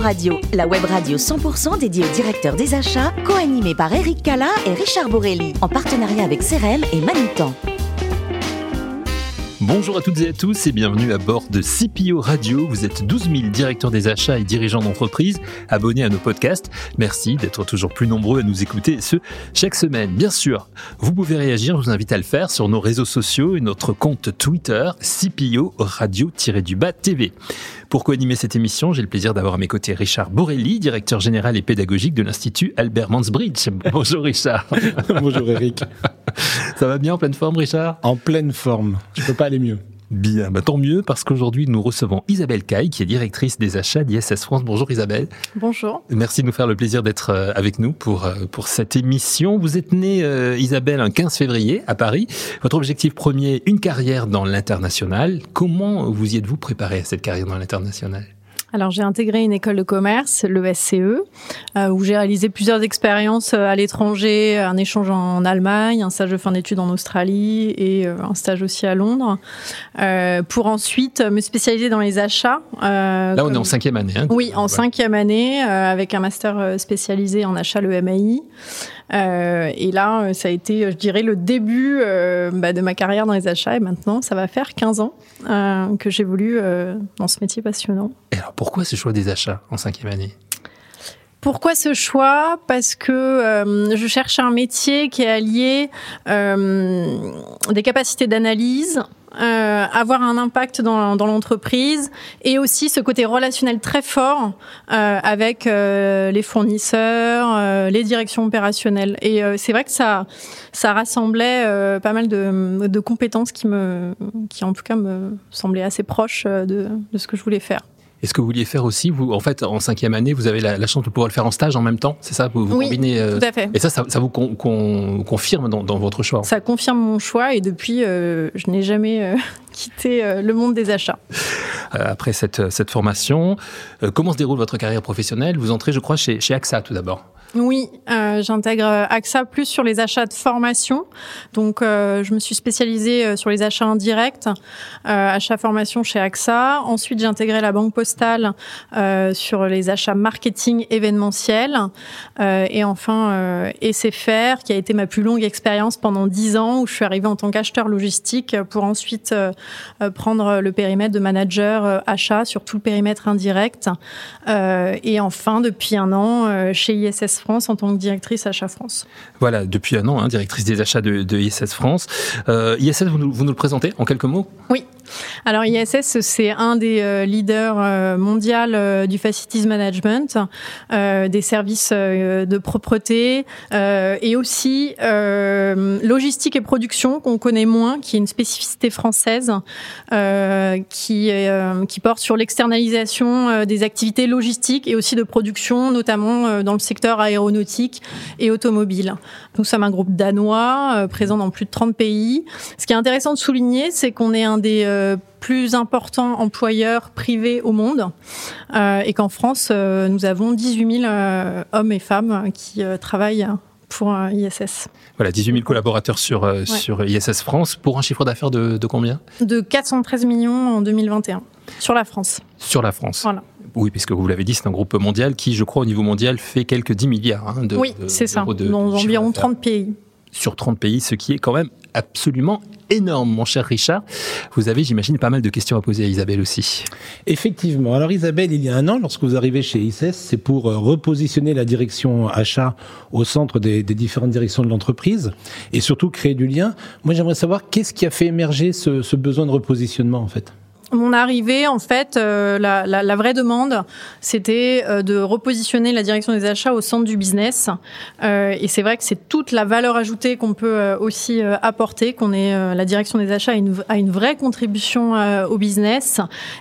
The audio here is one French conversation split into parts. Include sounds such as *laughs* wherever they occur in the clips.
Radio, la web radio 100% dédiée au directeur des achats, co-animée par Eric Cala et Richard Borelli, en partenariat avec CRM et Manitan. Bonjour à toutes et à tous et bienvenue à bord de CPO Radio. Vous êtes 12 000 directeurs des achats et dirigeants d'entreprise abonnés à nos podcasts. Merci d'être toujours plus nombreux à nous écouter, ce chaque semaine. Bien sûr, vous pouvez réagir, je vous invite à le faire sur nos réseaux sociaux et notre compte Twitter CPO Radio-du-Bas TV. Pour co-animer cette émission, j'ai le plaisir d'avoir à mes côtés Richard Borelli, directeur général et pédagogique de l'Institut Albert Mansbridge. Bonjour Richard. *laughs* Bonjour Eric. Ça va bien en pleine forme Richard? En pleine forme. Je peux pas aller mieux. Bien, bah tant mieux parce qu'aujourd'hui nous recevons Isabelle Caille qui est directrice des achats d'ISS France. Bonjour Isabelle. Bonjour. Merci de nous faire le plaisir d'être euh, avec nous pour, euh, pour cette émission. Vous êtes née euh, Isabelle un 15 février à Paris. Votre objectif premier, une carrière dans l'international. Comment vous y êtes-vous préparé à cette carrière dans l'international? Alors j'ai intégré une école de commerce, le SCE, euh, où j'ai réalisé plusieurs expériences euh, à l'étranger, un échange en Allemagne, un stage de fin d'études en Australie et euh, un stage aussi à Londres, euh, pour ensuite me spécialiser dans les achats. Là on est en cinquième année. Hein, oui, en cinquième année, avec un master spécialisé en achat, le MAI. Et là, ça a été, je dirais, le début bah, de ma carrière dans les achats. Et maintenant, ça va faire 15 ans que j'évolue dans ce métier passionnant. Et alors, pourquoi ce choix des achats en cinquième année? Pourquoi ce choix? Parce que euh, je cherche un métier qui est allié euh, des capacités d'analyse, euh, avoir un impact dans, dans l'entreprise et aussi ce côté relationnel très fort euh, avec euh, les fournisseurs, les directions opérationnelles. Et c'est vrai que ça, ça rassemblait pas mal de, de, compétences qui me, qui en tout cas me semblaient assez proches de, de ce que je voulais faire. Est-ce que vous vouliez faire aussi, vous, en fait, en cinquième année, vous avez la, chance de pouvoir le faire en stage en même temps, c'est ça vous, oui, tout à fait. Et ça, ça, vous confirme dans, votre choix Ça confirme mon choix et depuis, je n'ai jamais *laughs* quitté le monde des achats. après cette, cette formation, comment se déroule votre carrière professionnelle? Vous entrez, je crois, chez, chez AXA tout d'abord. Oui, euh, j'intègre AXA plus sur les achats de formation. Donc, euh, je me suis spécialisée euh, sur les achats indirects, euh, achats formation chez AXA. Ensuite, j'ai intégré la Banque Postale euh, sur les achats marketing événementiels. Euh, et enfin, SFR, qui a été ma plus longue expérience pendant dix ans, où je suis arrivée en tant qu'acheteur logistique pour ensuite prendre le périmètre de manager achat sur tout le périmètre indirect. et enfin, depuis un an, chez ISS France en tant que directrice achat France. Voilà, depuis un an, hein, directrice des achats de, de ISS France. Euh, ISS, vous nous, vous nous le présentez en quelques mots? Oui. Alors ISS, c'est un des euh, leaders euh, mondiaux euh, du facilities management, des services de propreté et aussi logistique et production qu'on connaît moins, qui est une spécificité française, qui, qui porte sur l'externalisation des activités logistiques et aussi de production, notamment dans le secteur aéronautique et automobile. Nous sommes un groupe danois présent dans plus de 30 pays. Ce qui est intéressant de souligner, c'est qu'on est un des plus importants employeurs privés au monde euh, et qu'en France, euh, nous avons 18 000 euh, hommes et femmes qui travaillent pour ISS. Voilà, 18 000 collaborateurs sur, sur ISS France pour un chiffre d'affaires de, de, combien? De 413 millions en 2021 sur la France. Sur la France. Voilà. Oui, puisque vous l'avez dit, c'est un groupe mondial qui, je crois, au niveau mondial, fait quelques 10 milliards hein, de Oui, c'est ça, dans environ 30 pays. Sur 30 pays, ce qui est quand même absolument énorme, mon cher Richard. Vous avez, j'imagine, pas mal de questions à poser à Isabelle aussi. Effectivement. Alors Isabelle, il y a un an, lorsque vous arrivez chez ISS, c'est pour euh, repositionner la direction achat au centre des, des différentes directions de l'entreprise et surtout créer du lien. Moi, j'aimerais savoir qu'est-ce qui a fait émerger ce, ce besoin de repositionnement, en fait? Mon arrivée, en fait, euh, la, vraie demande, c'était euh, de repositionner la direction des achats au centre du business. Euh, et c'est vrai que c'est toute la valeur ajoutée qu'on peut euh, aussi euh, apporter, qu'on est la direction des achats a une, une vraie contribution au business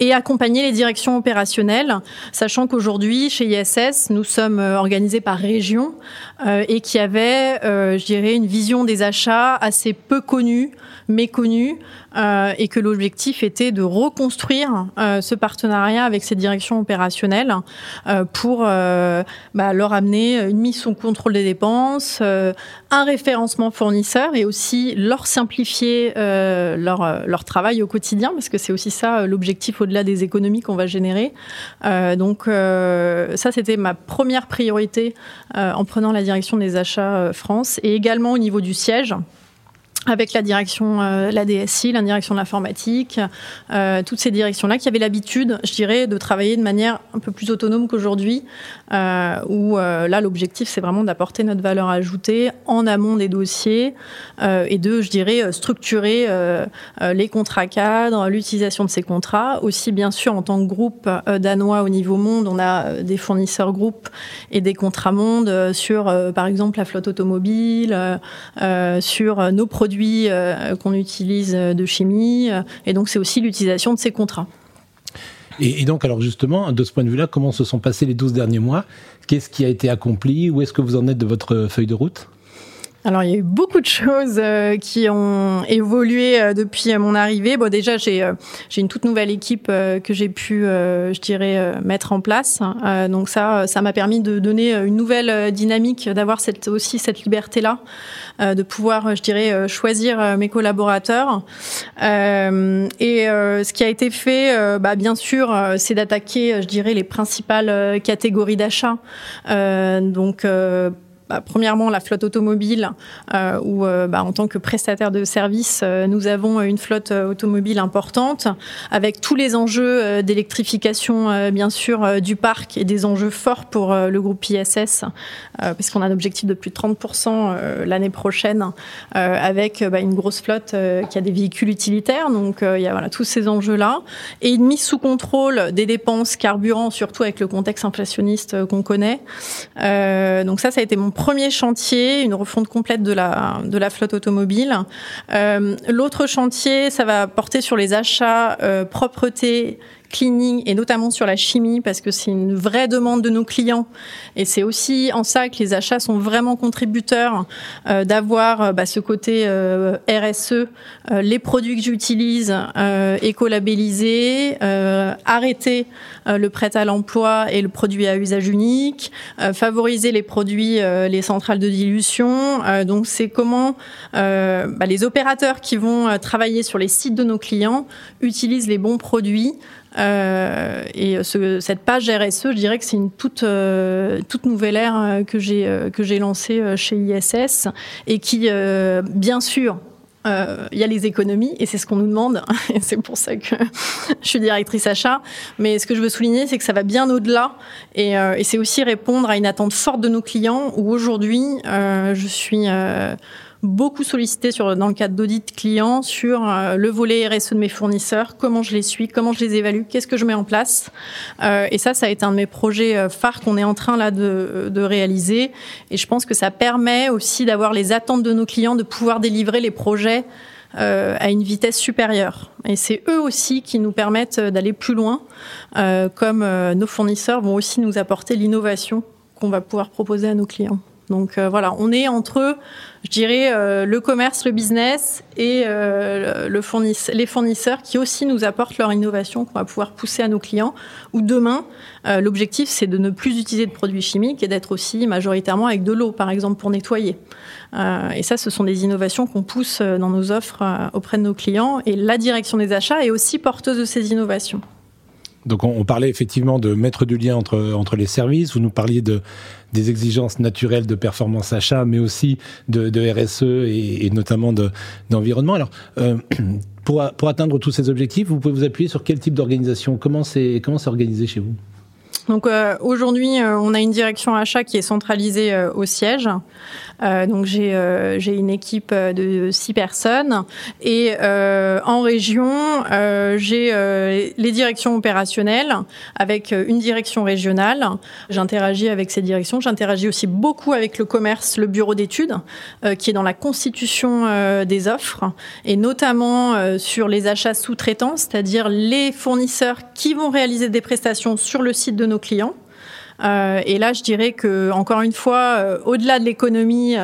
et accompagner les directions opérationnelles, sachant qu'aujourd'hui, chez ISS, nous sommes organisés par région et qui avait, je dirais, une vision des achats assez peu connue, méconnue et que l'objectif était de reconstruire ce partenariat avec ces directions opérationnelles pour bah, leur amener une mise sous contrôle des dépenses, un référencement fournisseur et aussi leur simplifier leur travail au quotidien, parce que c'est aussi ça l'objectif au-delà des économies qu'on va générer. donc ça, c'était ma première priorité en prenant la direction des achats France et également au niveau du siège avec la direction, euh, la DSI, la direction de l'informatique, euh, toutes ces directions-là qui avaient l'habitude, je dirais, de travailler de manière un peu plus autonome qu'aujourd'hui, euh, où euh, là l'objectif c'est vraiment d'apporter notre valeur ajoutée en amont des dossiers et de, je dirais, structurer les contrats cadres, l'utilisation de ces contrats, aussi bien sûr en tant que groupe danois au niveau monde, on a des fournisseurs groupes et des contrats monde sur, par exemple, la flotte automobile, sur nos produits euh, qu'on utilise de chimie. Et donc, c'est aussi l'utilisation de ces contrats. Et, donc, alors justement, de ce point de vue-là, comment se sont passés les 12 derniers mois? Qu'est-ce qui a été accompli? Où est-ce que vous en êtes de votre feuille de route? Alors il y a eu beaucoup de choses euh, qui ont évolué euh, depuis mon arrivée. Bon déjà j'ai euh, j'ai une toute nouvelle équipe que j'ai pu je dirais mettre en place. donc ça ça m'a permis de donner une nouvelle dynamique, d'avoir cette aussi cette liberté là, de pouvoir je dirais choisir mes collaborateurs. et ce qui a été fait, bah, bien sûr, c'est d'attaquer je dirais les principales catégories d'achat. donc bah, premièrement la flotte automobile, euh, où euh, bah, en tant que prestataire de services, euh, nous avons une flotte automobile importante, avec tous les enjeux d'électrification, bien sûr, du parc et des enjeux forts pour le groupe ISS, puisqu'on a un objectif de plus de 30% l'année prochaine, avec bah, une grosse flotte qui a des véhicules utilitaires. Donc il y a voilà, tous ces enjeux-là. Et une mise sous contrôle des dépenses carburant, surtout avec le contexte inflationniste qu'on connaît. donc ça, ça a été mon premier chantier, une refonte complète de la, de la flotte automobile. Euh, L'autre chantier, ça va porter sur les achats euh, propreté cleaning et notamment sur la chimie parce que c'est une vraie demande de nos clients et c'est aussi en ça que les achats sont vraiment contributeurs euh, d'avoir euh, bah, ce côté euh, RSE, euh, les produits que j'utilise écolabellisés, arrêter le prêt à l'emploi et le produit à usage unique, favoriser les produits, les centrales de dilution. donc c'est comment bah, les opérateurs qui vont travailler sur les sites de nos clients utilisent les bons produits euh, et ce, cette page RSE, je dirais que c'est une toute, euh, toute nouvelle ère euh, que j'ai euh, que j'ai lancée chez ISS et qui, bien sûr, il y a les économies et c'est ce qu'on nous demande *laughs* c'est pour ça que *laughs* je suis directrice achat. Mais ce que je veux souligner, c'est que ça va bien au-delà et c'est aussi répondre à une attente forte de nos clients où aujourd'hui, je suis beaucoup sollicité sur, dans le cadre d'audit client sur euh, le volet RSE de mes fournisseurs, comment je les suis, comment je les évalue, qu'est-ce que je mets en place. Euh, et ça, ça a été un de mes projets euh, phares qu'on est en train là de, de, réaliser. Et je pense que ça permet aussi d'avoir les attentes de nos clients, de pouvoir délivrer les projets euh, à une vitesse supérieure. Et c'est eux aussi qui nous permettent d'aller plus loin, euh, comme nos fournisseurs vont aussi nous apporter l'innovation qu'on va pouvoir proposer à nos clients. Donc euh, voilà, on est entre, je dirais, euh, le commerce, le business et euh, les fournisseurs qui aussi nous apportent leur innovation qu'on va pouvoir pousser à nos clients. Ou demain, l'objectif c'est de ne plus utiliser de produits chimiques et d'être aussi majoritairement avec de l'eau, par exemple, pour nettoyer. et ça, ce sont des innovations qu'on pousse dans nos offres auprès de nos clients. Et la direction des achats est aussi porteuse de ces innovations. Donc on, parlait effectivement de mettre du lien entre, les services, vous nous parliez de, des exigences naturelles de performance achat, mais aussi de, RSE et, et notamment d'environnement. Alors, euh, *clears throat* pour, pour atteindre tous ces objectifs, vous pouvez vous appuyer sur quel type d'organisation? Comment c'est organisé chez vous? Donc euh, aujourd'hui, euh, on a une direction achat qui est centralisée euh, au siège. Euh, donc j'ai euh, j'ai une équipe de six personnes et en région, j'ai les directions opérationnelles avec une direction régionale. J'interagis avec ces directions. J'interagis aussi beaucoup avec le commerce, le bureau d'études, qui est dans la constitution des offres et notamment sur les achats sous-traitants, c'est-à-dire les fournisseurs qui vont réaliser des prestations sur le site de nos clients. et là, je dirais que encore une fois, au-delà de l'économie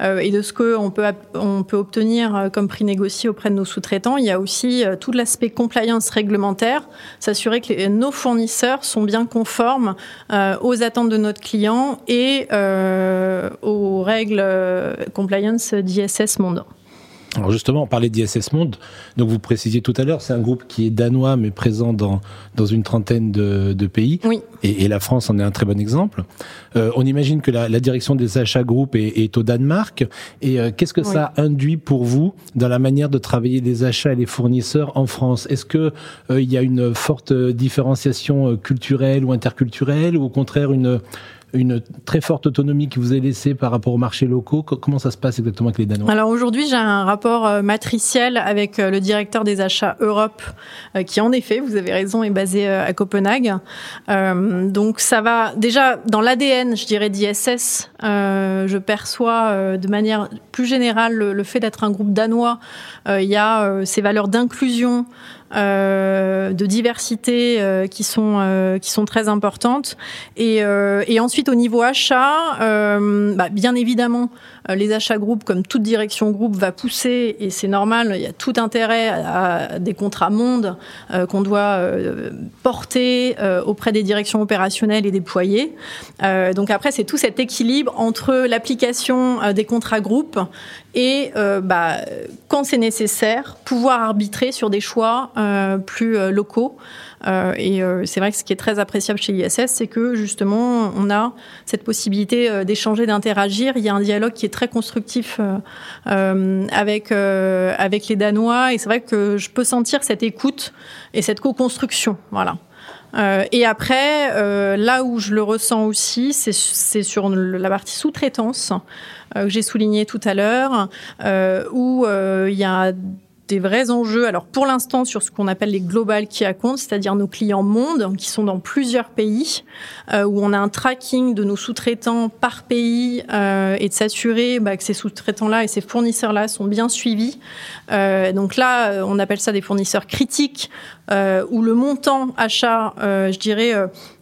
et de ce que on peut on peut obtenir comme prix négocié auprès de nos sous-traitants, il y a aussi tout l'aspect compliance réglementaire, s'assurer que nos fournisseurs sont bien conformes aux attentes de notre client et aux règles compliance d'ISS Monde. Alors justement, on parlait d'ISS Monde. Donc vous précisiez tout à l'heure, c'est un groupe qui est danois mais présent dans dans une trentaine de, de pays. Oui. Et, et, la France en est un très bon exemple. Euh, on imagine que la, la, direction des achats groupe est, est au Danemark. Et euh, qu'est-ce que ça induit pour vous dans la manière de travailler les achats et les fournisseurs en France? Est-ce que euh, il y a une forte différenciation euh, culturelle ou interculturelle, ou au contraire une une très forte autonomie qui vous est laissée par rapport aux marchés locaux. Comment ça se passe exactement avec les Danois? Alors aujourd'hui, j'ai un rapport euh, matriciel avec euh, le directeur des achats Europe, euh, qui en effet, vous avez raison, est basé à Copenhague. donc ça va déjà dans l'ADN, je dirais, d'ISS. Je perçois de manière plus générale le, fait d'être un groupe danois. il y a ces valeurs d'inclusion. Euh, de diversité euh, qui sont euh, qui sont très importantes. Et, et ensuite au niveau achat, bah, bien évidemment, les achats groupes, comme toute direction groupe, va pousser et c'est normal. Il y a tout intérêt à, des contrats mondes qu'on doit porter auprès des directions opérationnelles et déployer. donc après, c'est tout cet équilibre entre l'application des contrats groupes et bah, quand c'est nécessaire, pouvoir arbitrer sur des choix euh, plus euh, locaux. Euh, et c'est vrai que ce qui est très appréciable chez ISS, c'est que justement, on a cette possibilité d'échanger, d'interagir. Il y a un dialogue qui est très constructif avec avec les Danois, et c'est vrai que je peux sentir cette écoute et cette co-construction. Voilà. Euh, et après, euh, là où je le ressens aussi, c'est sur la partie sous-traitance euh, que j'ai souligné tout à l'heure, où il y a des vrais enjeux. Alors pour l'instant sur ce qu'on appelle les global key accounts, c'est-à-dire nos clients monde qui sont dans plusieurs pays, où on a un tracking de nos sous-traitants par pays et de s'assurer bah, que ces sous-traitants-là et ces fournisseurs-là sont bien suivis. Donc là, on appelle ça des fournisseurs critiques, où le montant achat, je dirais,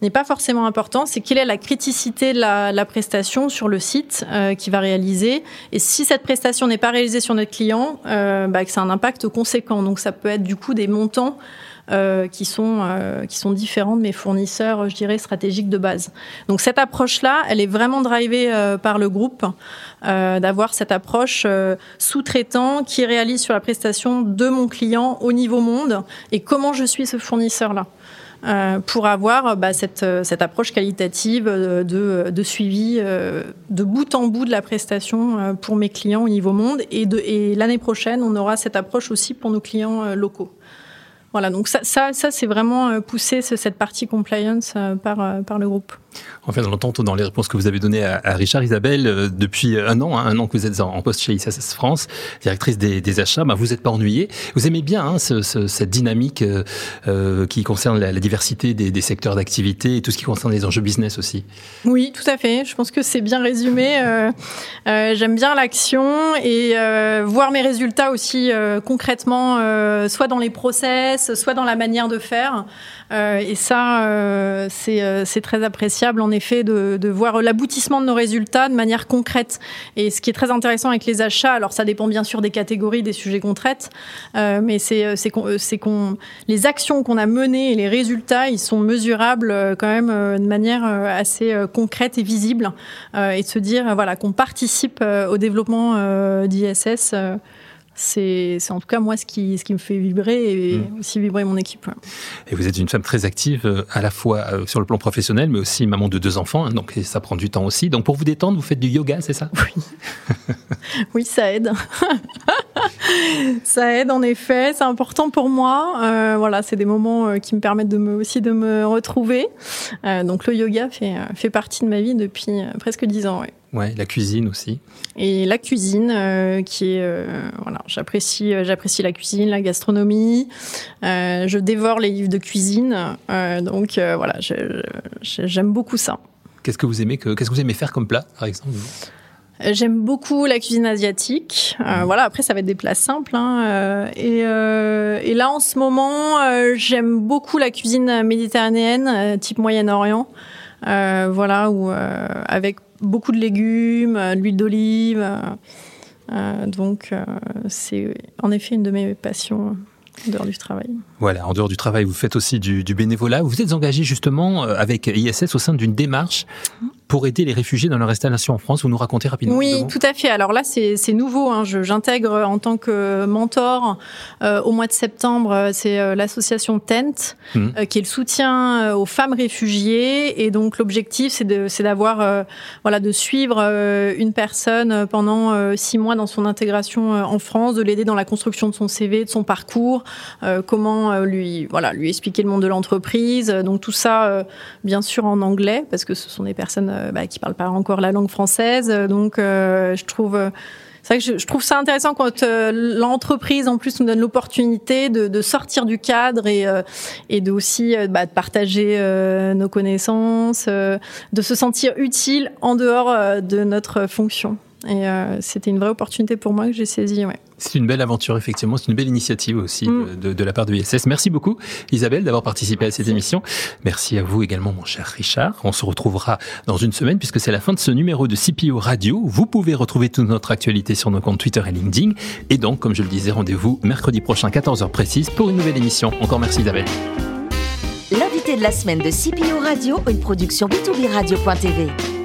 n'est pas forcément important. C'est quelle est la criticité de la, la prestation sur le site qui va réaliser. Et si cette prestation n'est pas réalisée sur notre client, bah, que a un impact conséquent. Donc ça peut être du coup des montants euh, qui sont euh, qui sont différents de mes fournisseurs, je dirais stratégiques de base. Donc cette approche-là, elle est vraiment drivée euh, par le groupe, d'avoir cette approche sous-traitant qui réalise sur la prestation de mon client au niveau monde et comment je suis ce fournisseur-là. Pour avoir bah, cette, cette, approche qualitative de, suivi de bout en bout de la prestation pour mes clients au niveau monde. Et l'année prochaine, on aura cette approche aussi pour nos clients locaux. Voilà, donc ça, ça, ça c'est vraiment euh, poussé cette partie compliance euh, par, euh, par le groupe. En fait, on l'entend dans les réponses que vous avez données à, Richard Isabelle depuis un an, hein, un an que vous êtes en, poste chez ISS France, directrice des, achats. Bah, vous n'êtes pas ennuyé. Vous aimez bien hein, ce, ce, cette dynamique euh, qui concerne la, diversité des, secteurs d'activité et tout ce qui concerne les enjeux business aussi. Oui, tout à fait. Je pense que c'est bien résumé. Euh, euh, J'aime bien l'action et voir mes résultats aussi concrètement, soit dans les process, soit dans la manière de faire. et ça, c'est très apprécié en effet de, voir l'aboutissement de nos résultats de manière concrète. Et ce qui est très intéressant avec les achats, alors ça dépend bien sûr des catégories, des sujets qu'on traite, euh, mais c'est euh, euh, c'est qu'on les actions qu'on a menées et les résultats, ils sont mesurables quand même de manière assez concrète et visible, et de se dire voilà qu'on participe au développement d'ISS c'est en tout cas moi ce qui, ce qui me fait vibrer et hmm. aussi vibrer mon équipe. Et vous êtes une femme très active euh, à la fois euh, sur le plan professionnel mais aussi maman de deux enfants, hein, donc ça prend du temps aussi. Donc pour vous détendre, vous faites du yoga, c'est ça? Oui. *laughs* oui, ça aide. *laughs* ça aide en effet, c'est important pour moi. Euh, voilà, c'est des moments qui me permettent de me, aussi de me retrouver. donc le yoga fait, fait partie de ma vie depuis presque dix ans. Ouais. Ouais, la cuisine aussi. Et la cuisine, euh, qui est euh, voilà, j'apprécie, euh, j'apprécie la cuisine, la gastronomie. je dévore les livres de cuisine, donc voilà, j'aime beaucoup ça. Qu'est-ce que vous aimez que, qu'est-ce que vous aimez faire comme plat, par exemple J'aime beaucoup la cuisine asiatique. Mmh. Voilà, après ça va être des plats simples. Hein, et, et, là en ce moment, j'aime beaucoup la cuisine méditerranéenne, type Moyen-Orient. voilà, ou avec beaucoup de légumes, de l'huile d'olive. donc, c'est en effet une de mes passions en dehors du travail. Voilà, en dehors du travail, vous faites aussi du, du bénévolat. Vous êtes engagé justement avec ISS au sein d'une démarche pour aider les réfugiés dans leur installation en France. Vous nous racontez rapidement Oui, tout à fait. Alors là, c'est nouveau. Hein. J'intègre en tant que mentor euh, au mois de septembre, c'est euh, l'association TENT, mmh. euh, qui est le soutien aux femmes réfugiées. Et donc l'objectif, c'est d'avoir, voilà, de suivre une personne pendant six mois dans son intégration en France, de l'aider dans la construction de son CV, de son parcours, comment lui, voilà, lui expliquer le monde de l'entreprise. Donc tout ça, bien sûr en anglais, parce que ce sont des personnes euh, bah, qui parlent pas encore la langue française. Donc, euh, je trouve euh, c'est vrai que je, trouve ça intéressant quand l'entreprise en plus nous donne l'opportunité de, sortir du cadre et, et de aussi bah, de partager nos connaissances, de se sentir utile en dehors de notre fonction. Et c'était une vraie opportunité pour moi que j'ai saisie. Ouais. C'est une belle aventure, effectivement. C'est une belle initiative aussi mm. de, la part de l'ISS. Merci beaucoup, Isabelle, d'avoir participé à cette émission. Merci à vous également, mon cher Richard. On se retrouvera dans une semaine puisque c'est la fin de ce numéro de CPO Radio. Vous pouvez retrouver toute notre actualité sur nos comptes Twitter et LinkedIn. Et donc, comme je le disais, rendez-vous mercredi prochain, 14h précise, pour une nouvelle émission. Encore merci, Isabelle. L'invité de la semaine de CPO Radio, une production b2b radio.tv.